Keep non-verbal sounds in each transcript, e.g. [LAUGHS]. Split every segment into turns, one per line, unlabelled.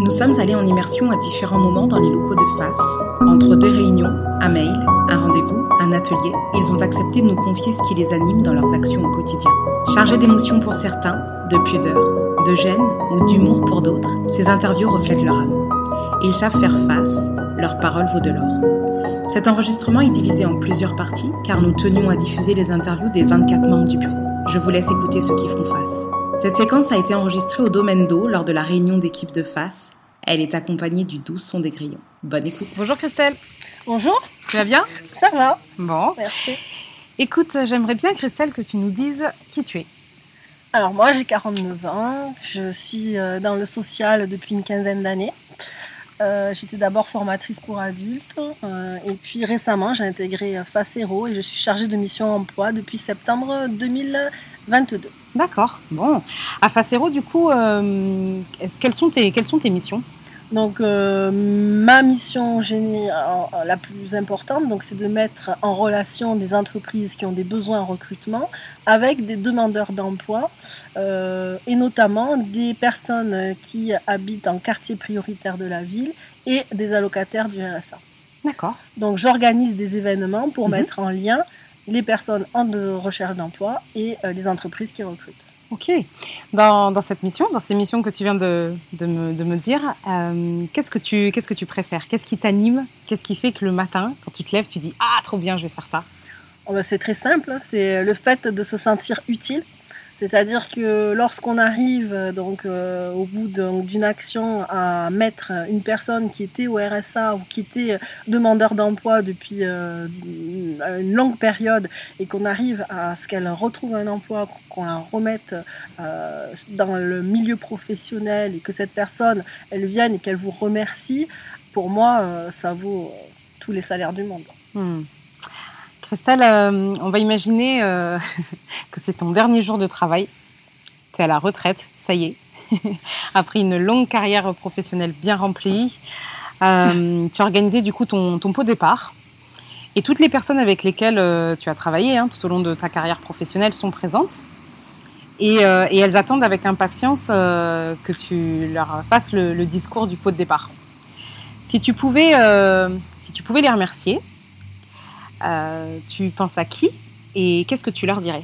Nous sommes allés en immersion à différents moments dans les locaux de face. Entre deux réunions, un mail, un rendez-vous, un atelier, ils ont accepté de nous confier ce qui les anime dans leurs actions au quotidien. Chargés d'émotions pour certains, de pudeur, de gêne ou d'humour pour d'autres, ces interviews reflètent leur âme. Ils savent faire face, leur parole vaut de l'or. Cet enregistrement est divisé en plusieurs parties car nous tenions à diffuser les interviews des 24 membres du bureau. Je vous laisse écouter ceux qui font face. Cette séquence a été enregistrée au domaine d'eau lors de la réunion d'équipe de face. Elle est accompagnée du doux son des grillons. Bonne écoute.
Bonjour Christelle.
Bonjour.
Tu vas bien?
Ça va.
Bon.
Merci.
Écoute, j'aimerais bien Christelle que tu nous dises qui tu es.
Alors moi j'ai 49 ans, je suis euh, dans le social depuis une quinzaine d'années. Euh, J'étais d'abord formatrice pour adultes euh, et puis récemment j'ai intégré Facero et je suis chargée de mission emploi depuis septembre 2022.
D'accord. Bon. À Facero, du coup, euh, quelles, sont tes, quelles sont tes missions?
Donc euh, ma mission génie- la plus importante, donc c'est de mettre en relation des entreprises qui ont des besoins en recrutement avec des demandeurs d'emploi euh, et notamment des personnes qui habitent en quartier prioritaire de la ville et des allocataires du RSA.
D'accord.
Donc j'organise des événements pour
Mhm.
mettre en lien les personnes en de recherche d'emploi et euh, les entreprises qui recrutent.
Ok. Dans, cette mission, dans ces missions que tu viens de, me, dire, euh, qu'est-ce que tu préfères? Qu'est-ce qui t'anime? Qu'est-ce qui fait que le matin, quand tu te lèves, tu dis ah trop bien, je vais faire ça?
Oh ben, c'est très simple, hein, c'est le fait de se sentir utile. C'est-à-dire que lorsqu'on arrive euh, donc euh, au bout d'un- d'une action à mettre une personne qui était au RSA ou qui était demandeur d'emploi depuis euh, une longue période et qu'on arrive à ce qu'elle retrouve un emploi, qu'on la remette euh, dans le milieu professionnel et que cette personne elle vienne et qu'elle vous remercie, pour moi euh, ça vaut euh, tous les salaires du monde.
Hmm. Christelle, euh, on va imaginer euh, [LAUGHS] que c'est ton dernier jour de travail. Tu es à la retraite, ça y est. [LAUGHS] Après une longue carrière professionnelle bien remplie, euh, tu as organisé du coup ton, ton pot départ. Et toutes les personnes avec lesquelles tu as travaillé hein, tout au long de ta carrière professionnelle sont présentes. Et, elles attendent avec impatience que tu leur fasses le, le discours du pot de départ. Si tu pouvais, si tu pouvais les remercier, euh, tu penses à qui et qu'est-ce que tu leur dirais?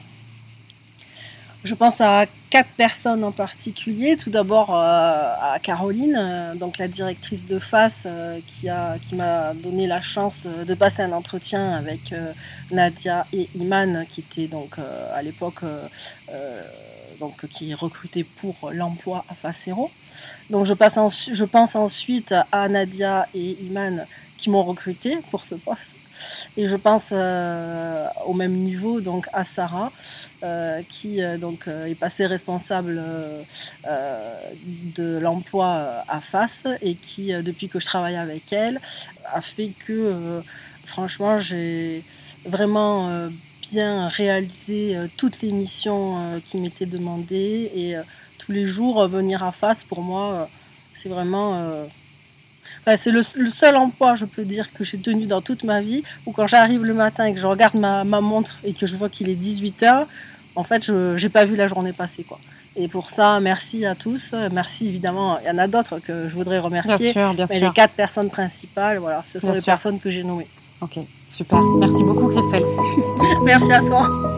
Je pense à quatre personnes en particulier. Tout d'abord euh, à Caroline, euh, donc la directrice de face, qui a qui m'a donné la chance de passer un entretien avec Nadia et Iman, qui étaient donc à l'époque donc qui recrutaient pour l'emploi à Facero. Donc je, je pense ensuite à Nadia et Iman qui m'ont recruté pour ce poste. Et je pense euh, au même niveau donc à Sarah euh, qui euh, donc est passée responsable de l'emploi à face et qui depuis que je travaille avec elle a fait que franchement j'ai vraiment bien réalisé toutes les missions qui m'étaient demandées et tous les jours venir à face pour moi c'est vraiment Enfin, c'est le, le seul emploi, je peux dire, que j'ai tenu dans toute ma vie, où quand j'arrive le matin et que je regarde ma, ma montre et que je vois qu'il est 18h, en fait, je n'ai pas vu la journée passer. Quoi. Et pour ça, merci à tous. Merci évidemment, il y en a d'autres que je voudrais remercier.
sûr, bien
Mais les quatre personnes principales, voilà, ce sont
Bien
les
sûr.
personnes que j'ai nommées.
Ok, super. Merci beaucoup Christelle. [LAUGHS]
Merci à toi.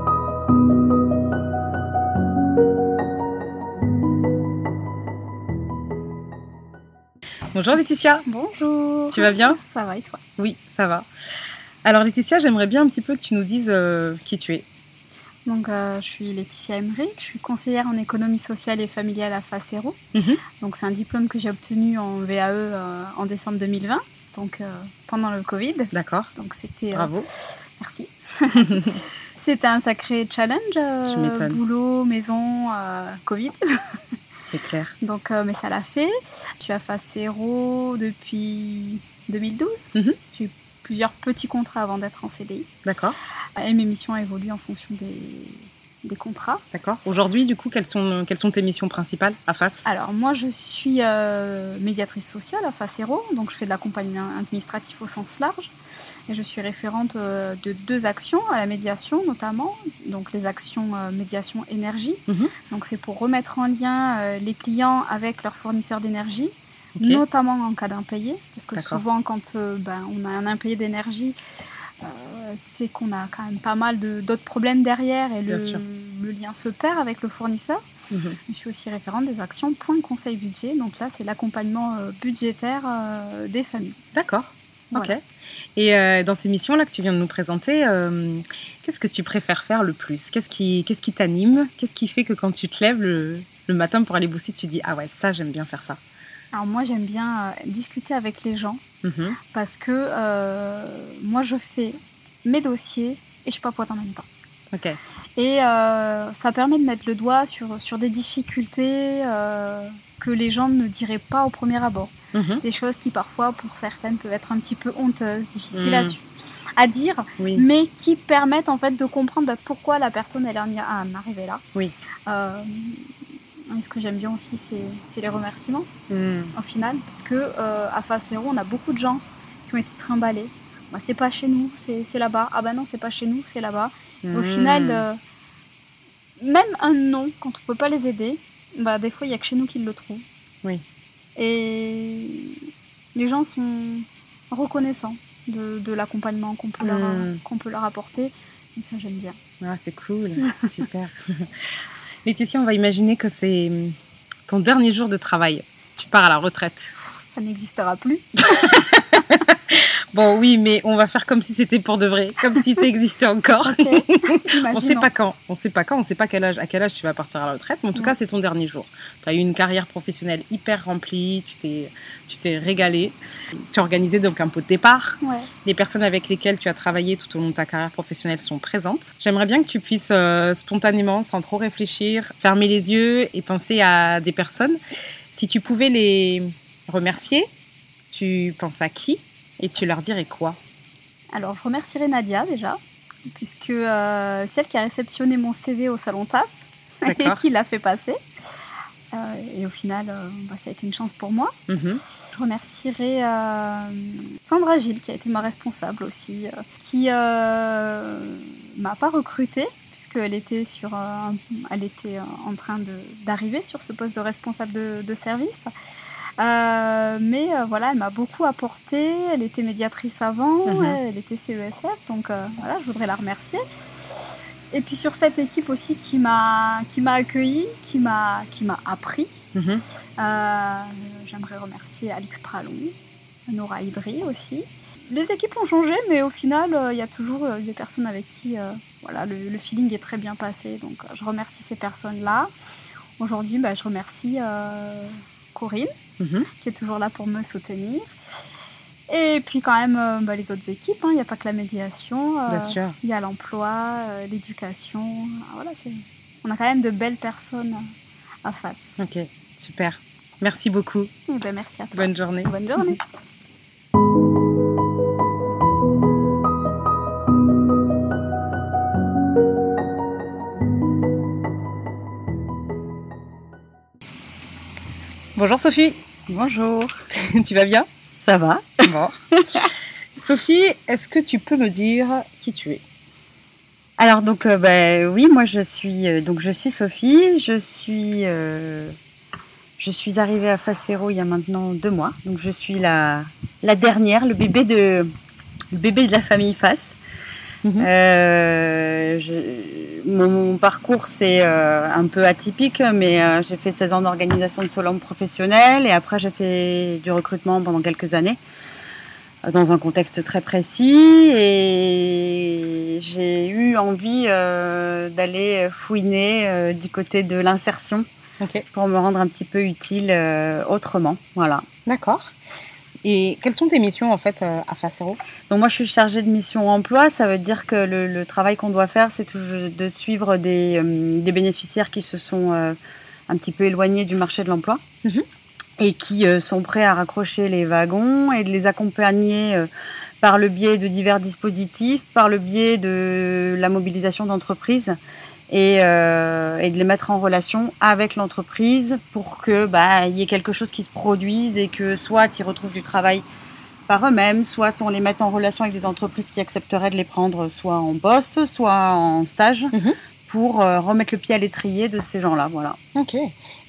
Bonjour Laetitia.
Bonjour.
Tu vas bien
Ça va et toi?
Oui, ça va. Alors Laetitia, j'aimerais bien un petit peu que tu nous dises euh, qui tu es.
Donc, euh, je suis Laetitia Emmerich, je suis conseillère en économie sociale et familiale à Facero.
Mhm.
Donc, c'est un diplôme que j'ai obtenu en VAE euh, en décembre 2020, donc pendant le Covid.
D'accord.
Donc, c'était.
Bravo.
merci. [LAUGHS] c'était un sacré challenge. boulot, maison, Covid. [LAUGHS]
C'est clair.
Donc, mais ça l'a fait. Je suis à Facero depuis 2012.
Mhm.
J'ai eu plusieurs petits contrats avant d'être en CDI.
D'accord.
Et mes missions évoluent en fonction des, des contrats.
D'accord. Aujourd'hui, du coup, quelles sont, quelles sont tes missions principales à face
Alors moi je suis euh, médiatrice sociale à Facero, donc je fais de l'accompagnement administratif au sens large. Et je suis référente euh, de deux actions à la médiation notamment, donc les actions euh, médiation énergie.
Mhm.
Donc c'est pour remettre en lien euh, les clients avec leurs fournisseurs d'énergie notamment en cas d'impayé, parce que souvent quand ben, on a un impayé d'énergie, euh, c'est qu'on a quand même pas mal d'autres problèmes derrière et le, lien se perd avec le fournisseur.
Mhm.
Je suis aussi référente des actions Point Conseil Budget, donc là c'est l'accompagnement budgétaire des familles.
D'accord. Ok. Et euh, dans ces missions-là que tu viens de nous présenter, euh, qu'est-ce que tu préfères faire le plus? Qu'est-ce qui, qu'est-ce qui t'anime? Qu'est-ce qui fait que quand tu te lèves le, le matin pour aller bosser, tu dis ah ouais ça j'aime bien faire ça?
Alors moi j'aime bien euh, discuter avec les gens
Mhm.
parce que moi je fais mes dossiers et je papote en même temps.
Ok.
Et euh, ça permet de mettre le doigt sur, sur des difficultés euh, que les gens ne diraient pas au premier abord.
Mhm.
Des choses qui parfois pour certaines peuvent être un petit peu honteuses, difficiles à, su- à dire,
Oui.
mais qui permettent en fait de comprendre bah, pourquoi la personne elle en est arriver là.
Oui.
Euh, et ce que j'aime bien aussi, c'est les remerciements
Mhm.
au final, parce que euh, à Facero, on a beaucoup de gens qui ont été trimballés. Bah, c'est pas chez nous, c'est là-bas. Ah bah non, c'est pas chez nous, c'est là-bas. Au
Mhm.
final, euh, même un non, quand on peut pas les aider, bah des fois il y a que chez nous qu'ils le trouvent.
Oui.
Et les gens sont reconnaissants de, de l'accompagnement qu'on peut, leur,
Mm.
qu'on peut leur apporter. Et ça j'aime bien.
Ah, c'est cool, [LAUGHS] super. Laetitia, on va imaginer que c'est ton dernier jour de travail. Tu pars à la retraite.
Ça n'existera plus. [LAUGHS] [LAUGHS]
Bon, oui, mais on va faire comme si c'était pour de vrai, comme si ça existait encore.
Ok. [LAUGHS]
On sait pas quand, on sait pas quand, on sait pas quel âge, à quel âge tu vas partir à la retraite, mais en tout
Ouais.
cas c'est ton dernier jour. Tu as eu une carrière professionnelle hyper remplie, tu t'es, tu t'es régalé, tu as organisé donc un pot de départ.
Ouais.
Les personnes avec lesquelles tu as travaillé tout au long de ta carrière professionnelle sont présentes. J'aimerais bien que tu puisses euh, spontanément, sans trop réfléchir, fermer les yeux et penser à des personnes. Si tu pouvais les remercier, tu penses à qui et tu leur dirais quoi
Alors, je remercierai Nadia déjà, puisque euh, c'est elle qui a réceptionné mon CV au salon TAF [LAUGHS] et qui l'a fait passer. Euh, et au final, euh, bah, ça a été une chance pour moi.
Mhm.
Je remercierai Sandra Gilles, qui a été ma responsable aussi, qui m'a pas recrutée, puisqu'elle était, sur, elle était en train d'arriver sur ce poste de responsable de, de service. Euh, mais euh, voilà, elle m'a beaucoup apporté. Elle était médiatrice avant,
Mhm.
elle était CESF, donc euh, voilà, je voudrais la remercier. Et puis sur cette équipe aussi qui m'a qui m'a accueilli, qui m'a qui m'a appris. Euh, J'aimerais remercier Alix Pralon, Nora Idri aussi. Les équipes ont changé, mais au final, euh, il y a toujours des personnes avec qui euh, voilà, le, le feeling est très bien passé. Donc, je remercie ces personnes-là. Aujourd'hui, bah, je remercie euh, Corinne,
Mhm.
qui est toujours là pour me soutenir. Et puis, quand même, euh, bah, les autres équipes. hein. Il n'y a pas que la médiation. euh,
Bien sûr.
Il y a l'emploi, euh, l'éducation. Ah, Voilà, on a quand même de belles personnes à face.
Ok, super. Merci beaucoup.
Eh ben, merci à toi.
Bonne journée.
Bonne journée.
Bonjour Sophie.
Bonjour. [LAUGHS]
tu vas bien?
Ça va
Bon. [LAUGHS] Sophie, est-ce que tu peux me dire qui tu es?
Alors donc euh, bah, oui, moi je suis euh, donc je suis Sophie, je suis euh, je suis arrivée à Facero il y a maintenant deux mois, donc je suis la la dernière, le bébé de le bébé de la famille Face.
Mhm.
Euh, mon, mon parcours c'est euh, un peu atypique, mais euh, j'ai fait 16 ans d'organisation de Solombre professionnelle et après j'ai fait du recrutement pendant quelques années dans un contexte très précis et j'ai eu envie d'aller fouiner du côté de l'insertion pour me rendre un petit peu utile autrement. Voilà.
d'accord. Et quelles sont tes missions en fait euh, à Facero
Donc moi je suis chargée de mission emploi, ça veut dire que le, le travail qu'on doit faire c'est toujours de suivre des, euh, des bénéficiaires qui se sont euh, un petit peu éloignés du marché de l'emploi
Mhm.
et qui euh, sont prêts à raccrocher les wagons et de les accompagner par le biais de divers dispositifs, par le biais de la mobilisation d'entreprises et, euh, et de les mettre en relation avec l'entreprise pour que bah, il y ait quelque chose qui se produise et que soit ils retrouvent du travail par eux-mêmes, soit on les mette en relation avec des entreprises qui accepteraient de les prendre soit en poste, soit en stage,
Mhm.
pour euh, remettre le pied à l'étrier de ces gens-là. Voilà.
Ok.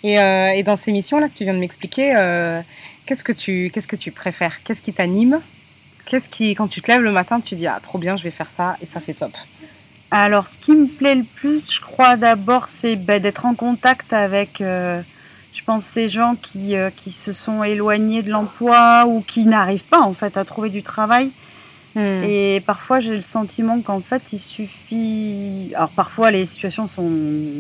Et, euh, et dans ces missions-là que tu viens de m'expliquer, qu'est-ce que tu, qu'est-ce que tu préfères? Qu'est-ce qui t'anime? Qu'est-ce qui, quand tu te lèves le matin, tu dis ah trop bien, je vais faire ça et ça c'est top.
Alors, ce qui me plaît le plus, je crois d'abord, c'est ben, d'être en contact avec, euh, je pense, ces gens qui, euh, qui se sont éloignés de l'emploi ou qui n'arrivent pas en fait à trouver du travail.
Hmm.
Et parfois, j'ai le sentiment qu'en fait, il suffit. Alors, parfois, les situations sont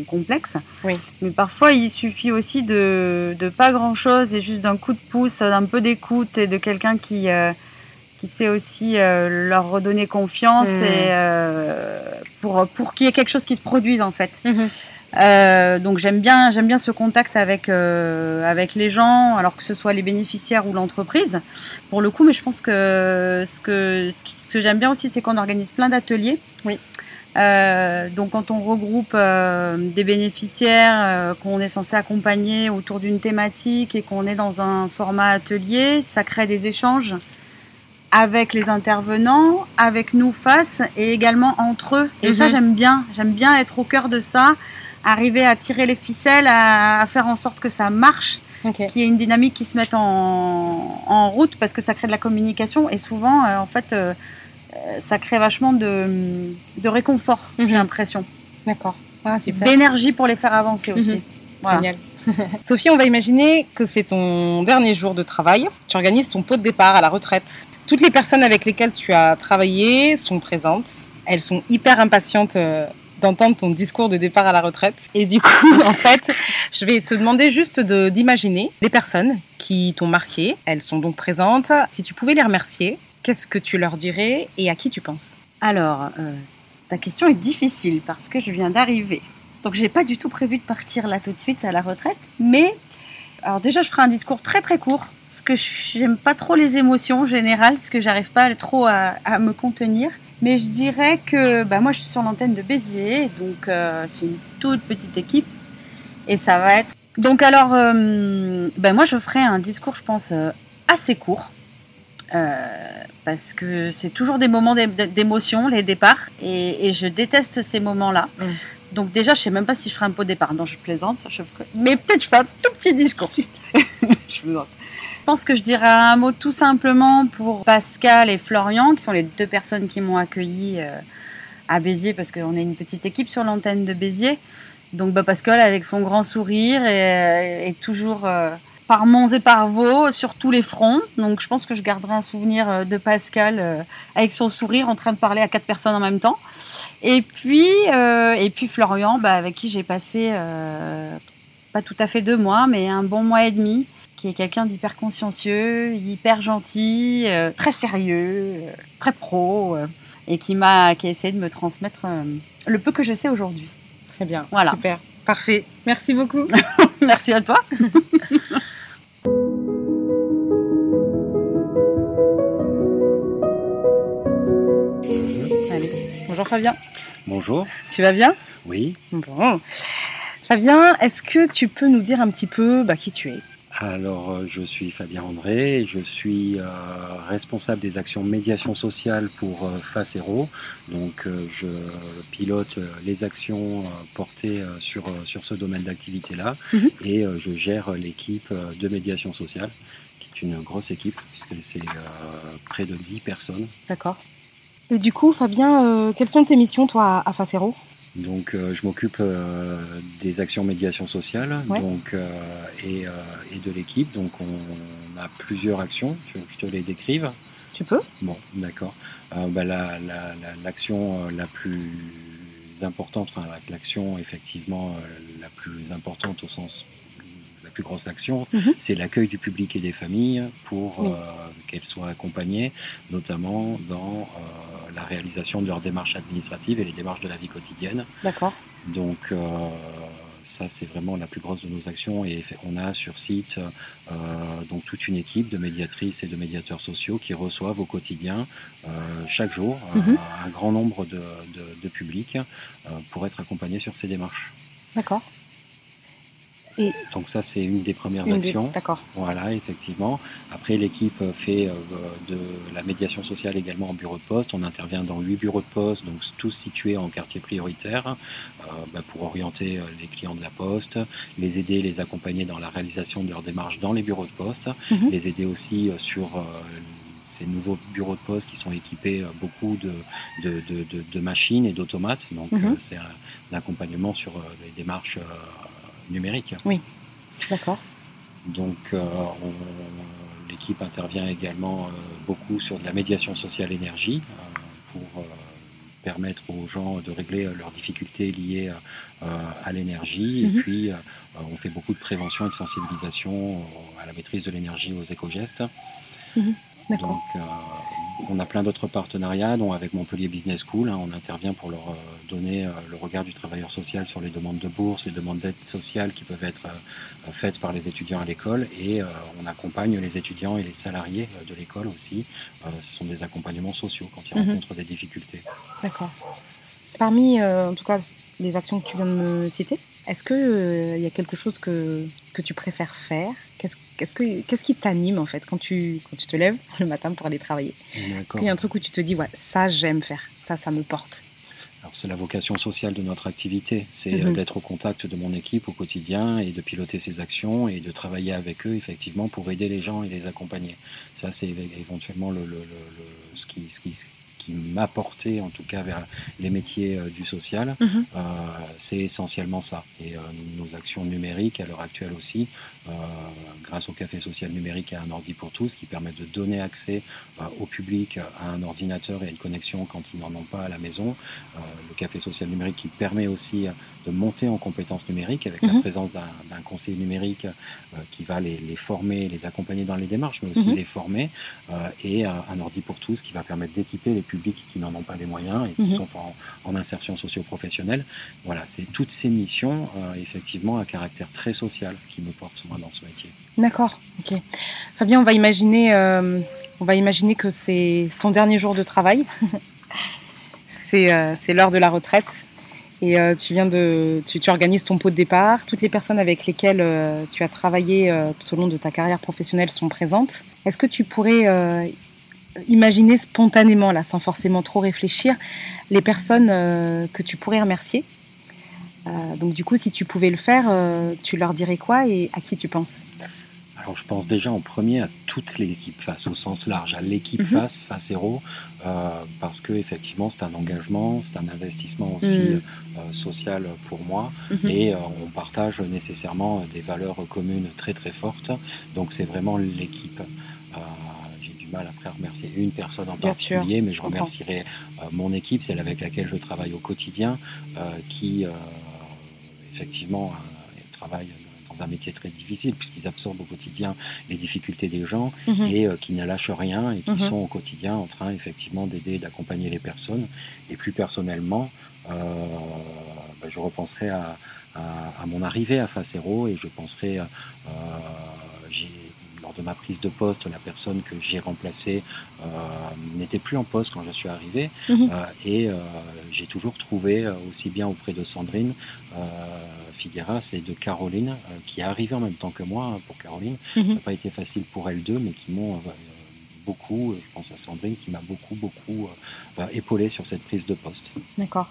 complexes.
Oui.
Mais parfois, il suffit aussi de, de pas grand chose et juste d'un coup de pouce, d'un peu d'écoute et de quelqu'un qui, euh, qui sait aussi euh, leur redonner confiance
Mhm.
et euh, pour, pour qu'il y ait quelque chose qui se produise, en fait.
Mhm.
Euh, donc j'aime bien j'aime bien ce contact avec avec les gens alors que ce soit les bénéficiaires ou l'entreprise pour le coup mais je pense que ce que ce, qui- ce que j'aime bien aussi c'est qu'on organise plein d'ateliers
Oui.
Euh, donc quand on regroupe euh, des bénéficiaires euh, qu'on est censé accompagner autour d'une thématique et qu'on est dans un format atelier ça crée des échanges avec les intervenants, avec nous face et également entre eux. Et ça,
Mhm.
j'aime bien. J'aime bien être au cœur de ça, arriver à tirer les ficelles, à, à faire en sorte que ça marche, qu'il y ait une dynamique qui se mette en, en route parce que ça crée de la communication et souvent, euh, en fait, euh, euh, ça crée vachement de, de réconfort,
Mhm.
j'ai l'impression.
D'accord. Ah.
D'énergie pour les faire avancer aussi.
Mhm.
Voilà.
Génial. [LAUGHS] Sophie, on va imaginer que c'est ton dernier jour de travail. Tu organises ton pot de départ à la retraite. Toutes les personnes avec lesquelles tu as travaillé sont présentes. Elles sont hyper impatientes euh, d'entendre ton discours de départ à la retraite. Et du coup, [LAUGHS] en fait, je vais te demander juste de- d'imaginer les personnes qui t'ont marqué. Elles sont donc présentes. Si tu pouvais les remercier, qu'est-ce que tu leur dirais et à qui tu penses?
Alors, euh, ta question est difficile parce que je viens d'arriver. Donc, j'ai pas du tout prévu de partir là tout de suite à la retraite. Mais, alors déjà, je ferai un discours très très court parce que j'aime pas trop les émotions en général, parce que j'arrive pas trop à, à me contenir. Mais je dirais que bah, moi, je suis sur l'antenne de Béziers, donc euh, c'est une toute petite équipe. Et ça va être. Donc, alors, euh, ben, moi, je ferai un discours, je pense, euh, assez court. Parce que c'est toujours des moments d'é- d'émotion, les départs, et, et je déteste ces moments-là.
Mm.
Donc déjà, je sais même pas si je ferai un pot départ. Non, je plaisante. Je Mais peut-être je fais un tout petit discours. [LAUGHS] je plaisante. Je pense que je dirais un mot tout simplement pour Pascal et Florian, qui sont les deux personnes qui m'ont accueilli euh, à Béziers, parce qu'on est une petite équipe sur l'antenne de Béziers. Donc bah, Pascal, avec son grand sourire, est, est toujours euh, par monts et par vaux sur tous les fronts. Donc je pense que je garderai un souvenir euh, de Pascal euh, avec son sourire en train de parler à quatre personnes en même temps. Et puis, euh, et puis Florian, bah, avec qui j'ai passé euh, pas tout à fait deux mois, mais un bon mois et demi, qui est quelqu'un d'hyper consciencieux, hyper gentil, euh, très sérieux, euh, très pro, euh, et qui m'a, qui a essayé de me transmettre euh, le peu que je sais aujourd'hui.
Très bien.
Voilà.
Super. Parfait. Merci beaucoup. [LAUGHS]
Merci à toi.
Allez. Bonjour Fabien.
Bonjour.
Tu vas bien?
Oui.
Bon. Fabien, est-ce que tu peux nous dire un petit peu bah, qui tu es?
Alors, euh, je suis Fabien André, je suis euh, responsable des actions médiation sociale pour euh, Facero. Donc, euh, je pilote les actions portées sur, sur ce domaine d'activité-là
Mhm.
et je gère l'équipe de médiation sociale, qui est une grosse équipe, puisque c'est près de 10 personnes.
D'accord. Et du coup, Fabien, quelles sont tes missions, toi, à Facero?
Donc, euh, je m'occupe euh, des actions médiation sociale
Ouais.
donc, euh, et, et de l'équipe. Donc, on, on a plusieurs actions. Tu veux que je te les décrive
Tu peux
Bon, d'accord. Bah, la- la- la- L'action la, plus importante, enfin, la- l'action effectivement la plus importante au sens la plus grosse action,
Mhm.
c'est l'accueil du public et des familles pour
Oui.
qu'elles soient accompagnées, notamment dans la réalisation de leurs démarches administratives et les démarches de la vie quotidienne.
D'accord.
Donc euh, ça c'est vraiment la plus grosse de nos actions et on a sur site euh, donc toute une équipe de médiatrices et de médiateurs sociaux qui reçoivent au quotidien euh, chaque jour
Mhm.
un grand nombre de, de, de publics pour être accompagnés sur ces démarches.
D'accord.
Donc ça, c'est une des premières
Une
actions.
D'accord.
Voilà, effectivement. Après, l'équipe fait euh, de la médiation sociale également en bureau de poste. On intervient dans huit bureaux de poste, donc tous situés en quartier prioritaire, euh, bah, pour orienter euh, les clients de la poste, les aider, les accompagner dans la réalisation de leurs démarches dans les bureaux de poste,
Mhm.
les aider aussi euh, sur euh, ces nouveaux bureaux de poste qui sont équipés euh, beaucoup de, de, de- de- machines et d'automates. Donc,
Mhm.
euh, c'est un, un accompagnement sur euh, les démarches euh, numériques.
D'accord.
Donc, euh, l'équipe intervient également euh, beaucoup sur de la médiation sociale énergie euh, pour permettre aux gens de régler leurs difficultés liées à l'énergie.
Mhm.
Et puis, euh, on fait beaucoup de prévention et de sensibilisation à la maîtrise de l'énergie aux éco-gestes.
D'accord.
Donc, euh, on a plein d'autres partenariats, dont avec Montpellier Business School, hein, on intervient pour leur euh, donner euh, le regard du travailleur social sur les demandes de bourse, les demandes d'aide sociale qui peuvent être euh, faites par les étudiants à l'école, et on accompagne les étudiants et les salariés de l'école aussi. Euh, ce sont des accompagnements sociaux quand ils
Mhm.
rencontrent des difficultés.
D'accord. Parmi, euh, en tout cas, les actions que tu viens de me citer, est-ce qu'il y a quelque chose que, que tu préfères faire? Qu'est-ce qu'est-ce que- qu'est-ce qui t'anime en fait quand tu, quand tu te lèves [LAUGHS] le matin pour aller travailler? Il y a un truc où tu te dis, ouais, ça j'aime faire, ça, ça me porte.
Alors, c'est la vocation sociale de notre activité, c'est
Mhm.
euh, d'être au contact de mon équipe au quotidien et de piloter ses actions et de travailler avec eux effectivement pour aider les gens et les accompagner. Ça, c'est éventuellement le, le- le- ce qui, ce qui, qui m'a porté en tout cas vers les métiers euh, du social.
Mhm.
Euh, c'est essentiellement ça. Et euh, nos actions numériques à l'heure actuelle aussi, grâce au Café social numérique et à un ordi pour tous, qui permettent de donner accès au public à un ordinateur et à une connexion quand ils n'en ont pas à la maison. Le Café social numérique qui permet aussi de monter en compétences numériques avec la
Mhm.
présence d'un conseiller numérique euh, qui va les, les former, les accompagner dans les démarches, mais aussi
Mhm.
les former, euh, et euh, un ordi pour tous qui va permettre d'équiper les publics qui n'en ont pas les moyens et qui
Mhm.
sont en, en insertion socio-professionnelle. Voilà, c'est toutes ces missions, effectivement, à caractère très social qui me portent moi dans ce métier.
D'accord, ok. Fabien, on va imaginer, on va imaginer que c'est ton dernier jour de travail. [LAUGHS] c'est l'heure de la retraite. Et euh, tu viens de, tu, tu organises ton pot de départ. Toutes les personnes avec lesquelles euh, tu as travaillé euh, tout au long de ta carrière professionnelle sont présentes. Est-ce que tu pourrais euh, imaginer spontanément, là, sans forcément trop réfléchir, les personnes euh, que tu pourrais remercier? Donc du coup, si tu pouvais le faire, tu leur dirais quoi et à qui tu penses?
Alors je pense déjà en premier à toute l'équipe face, au sens large, à l'équipe
Mhm.
face, face héros, euh, parce que effectivement c'est un engagement, c'est un investissement aussi
Mhm.
euh, social pour moi,
Mhm.
et euh, on partage nécessairement des valeurs communes très très fortes, donc c'est vraiment l'équipe. Euh, J'ai du mal après à remercier une personne en
Bien
particulier, mais je remercierai euh, mon équipe, celle avec laquelle je travaille au quotidien, euh, qui euh, effectivement euh, travaille dans un métier très difficile puisqu'ils absorbent au quotidien les difficultés des gens
Mhm.
et euh, qui ne lâchent rien et qui
Mhm.
sont au quotidien en train effectivement d'aider et d'accompagner les personnes. Et plus personnellement, euh, bah, je repenserai à, à- à mon arrivée à Facero et je penserai, euh, lors de ma prise de poste, la personne que j'ai remplacée euh, n'était plus en poste quand je suis arrivé euh, et euh, j'ai toujours trouvé, aussi bien auprès de Sandrine Figueras et de Caroline, euh, qui est arrivée en même temps que moi hein, pour Caroline,
Mhm.
ça n'a pas été facile pour elles deux, mais qui m'ont euh, beaucoup, je pense à Sandrine, qui m'a beaucoup, beaucoup euh, épaulé sur cette prise de poste.
D'accord,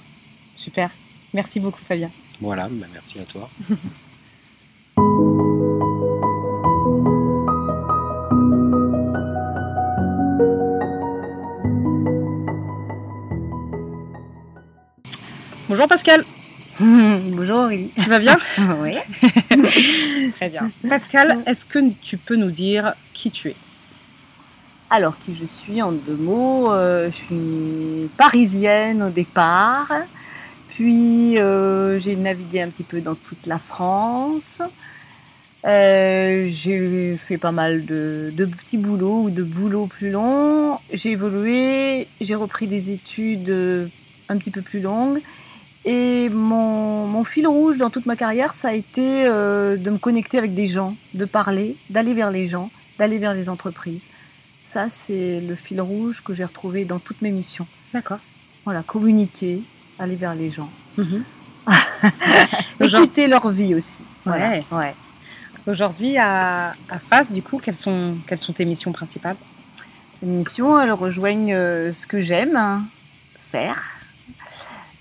super. Merci beaucoup Fabien.
Voilà, bah, merci à toi. [LAUGHS]
Bonjour Pascal, [LAUGHS]
Bonjour Aurélie.
tu vas bien [LAUGHS]
oui. [LAUGHS]
Très bien. Pascal, est-ce que tu peux nous dire qui tu es?
Alors, qui je suis en deux mots euh, Je suis parisienne au départ. Puis, euh, j'ai navigué un petit peu dans toute la France. Euh, j'ai fait pas mal de, de petits boulots ou de boulots plus longs. J'ai évolué, j'ai repris des études un petit peu plus longues. Et mon, mon fil rouge dans toute ma carrière, ça a été euh, de me connecter avec des gens, de parler, d'aller vers les gens, d'aller vers les entreprises. Ça, c'est le fil rouge que j'ai retrouvé dans toutes mes missions.
D'accord.
Voilà, communiquer, aller vers les gens.
Mhm. [LAUGHS]
Écouter leur vie aussi.
Voilà,
Ouais.
ouais.
Aujourd'hui, à, à Face, du coup, quelles sont, quelles sont tes missions principales?
Les missions, elles rejoignent euh, ce que j'aime hein, faire.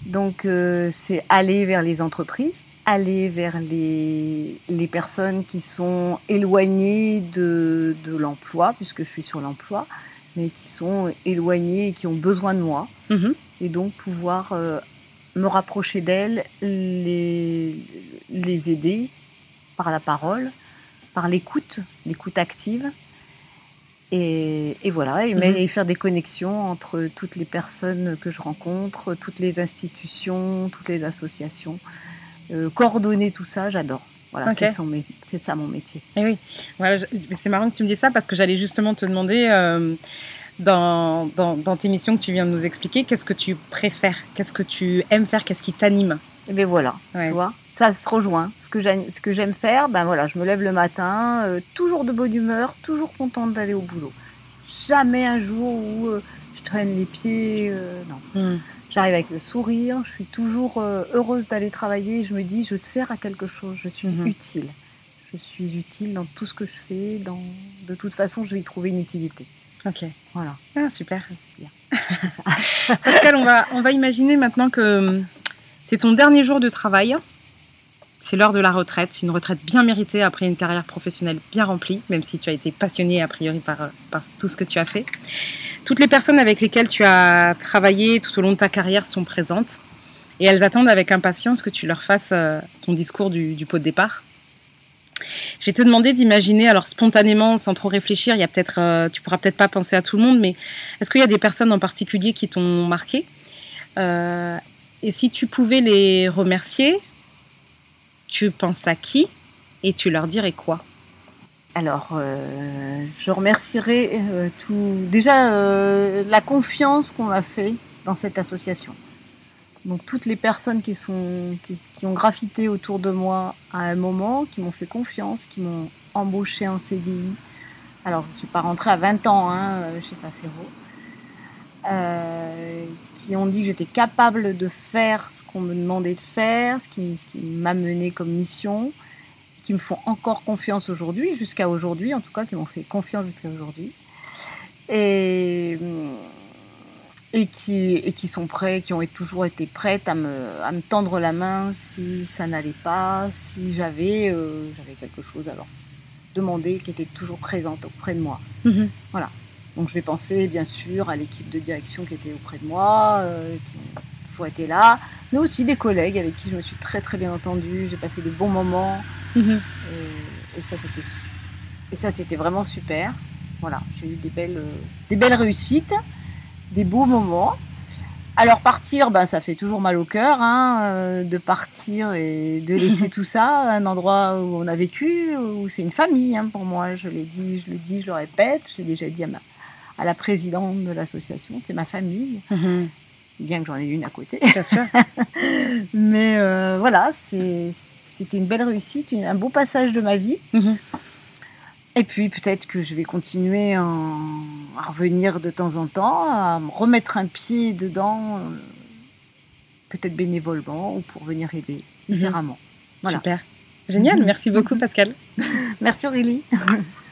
Donc, euh, c'est aller vers les entreprises, aller vers les, les personnes qui sont éloignées de, de l'emploi, puisque je suis sur l'emploi, mais qui sont éloignées et qui ont besoin de moi.
Mhm.
Et donc, pouvoir euh, me rapprocher d'elles, les, les aider par la parole, par l'écoute, l'écoute active. Et, et voilà, et, mais- et faire des connexions entre toutes les personnes que je rencontre, toutes les institutions, toutes les associations. Euh, coordonner tout ça, j'adore. Voilà, c'est ça mon métier.
Eh oui, voilà, c'est marrant que tu me dises ça parce que j'allais justement te demander euh, dans, dans, dans tes missions que tu viens de nous expliquer, qu'est-ce que tu préfères, qu'est-ce que tu aimes faire, qu'est-ce qui t'anime?
Et bien voilà,
Ouais.
tu vois, ça se rejoint. Ce que j'aime, ce que j'aime faire, ben voilà, je me lève le matin, euh, toujours de bonne humeur, toujours contente d'aller au boulot. Jamais un jour où euh, je traîne les pieds, euh, non.
Hmm.
J'arrive avec le sourire, je suis toujours heureuse d'aller travailler. Je me dis, je sers à quelque chose, je suis
Mhm.
utile. Je suis utile dans tout ce que je fais. Dans... De toute façon, je vais y trouver une utilité.
Ok,
Voilà.
ah, super.
bien. [LAUGHS]
Pascal, on va, on va imaginer maintenant que c'est ton dernier jour de travail. C'est l'heure de la retraite, c'est une retraite bien méritée après une carrière professionnelle bien remplie, même si tu as été passionné a priori par, euh, par tout ce que tu as fait. Toutes les personnes avec lesquelles tu as travaillé tout au long de ta carrière sont présentes et elles attendent avec impatience que tu leur fasses euh, ton discours du, pot de départ. Je vais te demander d'imaginer, alors spontanément, sans trop réfléchir, il y a peut-être, euh, tu pourras peut-être pas penser à tout le monde, mais est-ce qu'il y a des personnes en particulier qui t'ont marqué? Et si tu pouvais les remercier, tu penses à qui et tu leur dirais quoi?
Alors, euh, je remercierai euh, tout, déjà euh, la confiance qu'on a fait dans cette association. Donc toutes les personnes qui, sont, qui, ont graffité autour de moi à un moment, qui m'ont fait confiance, qui m'ont embauché en CDI. Alors, je ne suis pas rentrée à 20 ans hein, euh, chez Facero. Qui ont dit que j'étais capable de faire ce qu'on me demandait de faire, ce qui, ce qui m'a mené comme mission qui me font encore confiance aujourd'hui, jusqu'à aujourd'hui, en tout cas, qui m'ont fait confiance jusqu'à aujourd'hui. Et, et, qui, et qui sont prêts, qui ont toujours été prêtes à me, à me tendre la main si ça n'allait pas, si j'avais euh, j'avais quelque chose à leur demander, qui était toujours présente auprès de moi.
Mhm.
Voilà. Donc je vais penser bien sûr à l'équipe de direction qui était auprès de moi, euh, qui ont toujours été là, mais aussi des collègues avec qui je me suis très très bien entendue, j'ai passé de bons moments.
Mhm.
Et, et ça, c'était, et ça, c'était vraiment super. Voilà, j'ai eu des belles, euh, des belles réussites, des beaux moments. Alors partir, ben, ça fait toujours mal au cœur, hein, euh, de partir et de [LAUGHS] laisser tout ça, un endroit où on a vécu, où c'est une famille hein, pour moi. Je l'ai dit, je le dis, je le répète. J'ai déjà dit à, ma, à la présidente de l'association, c'est ma famille,
Mhm.
bien que j'en ai une à côté.
Bien sûr. [LAUGHS]
Mais euh, voilà, c'était une belle réussite, un beau passage de ma vie.
Mhm.
Et puis peut-être que je vais continuer en- à revenir de temps en temps, à me remettre un pied dedans, euh, peut-être bénévolement ou pour venir aider différemment. Voilà.
Super. Génial, merci beaucoup Pascal. [LAUGHS]
Merci Aurélie. [LAUGHS]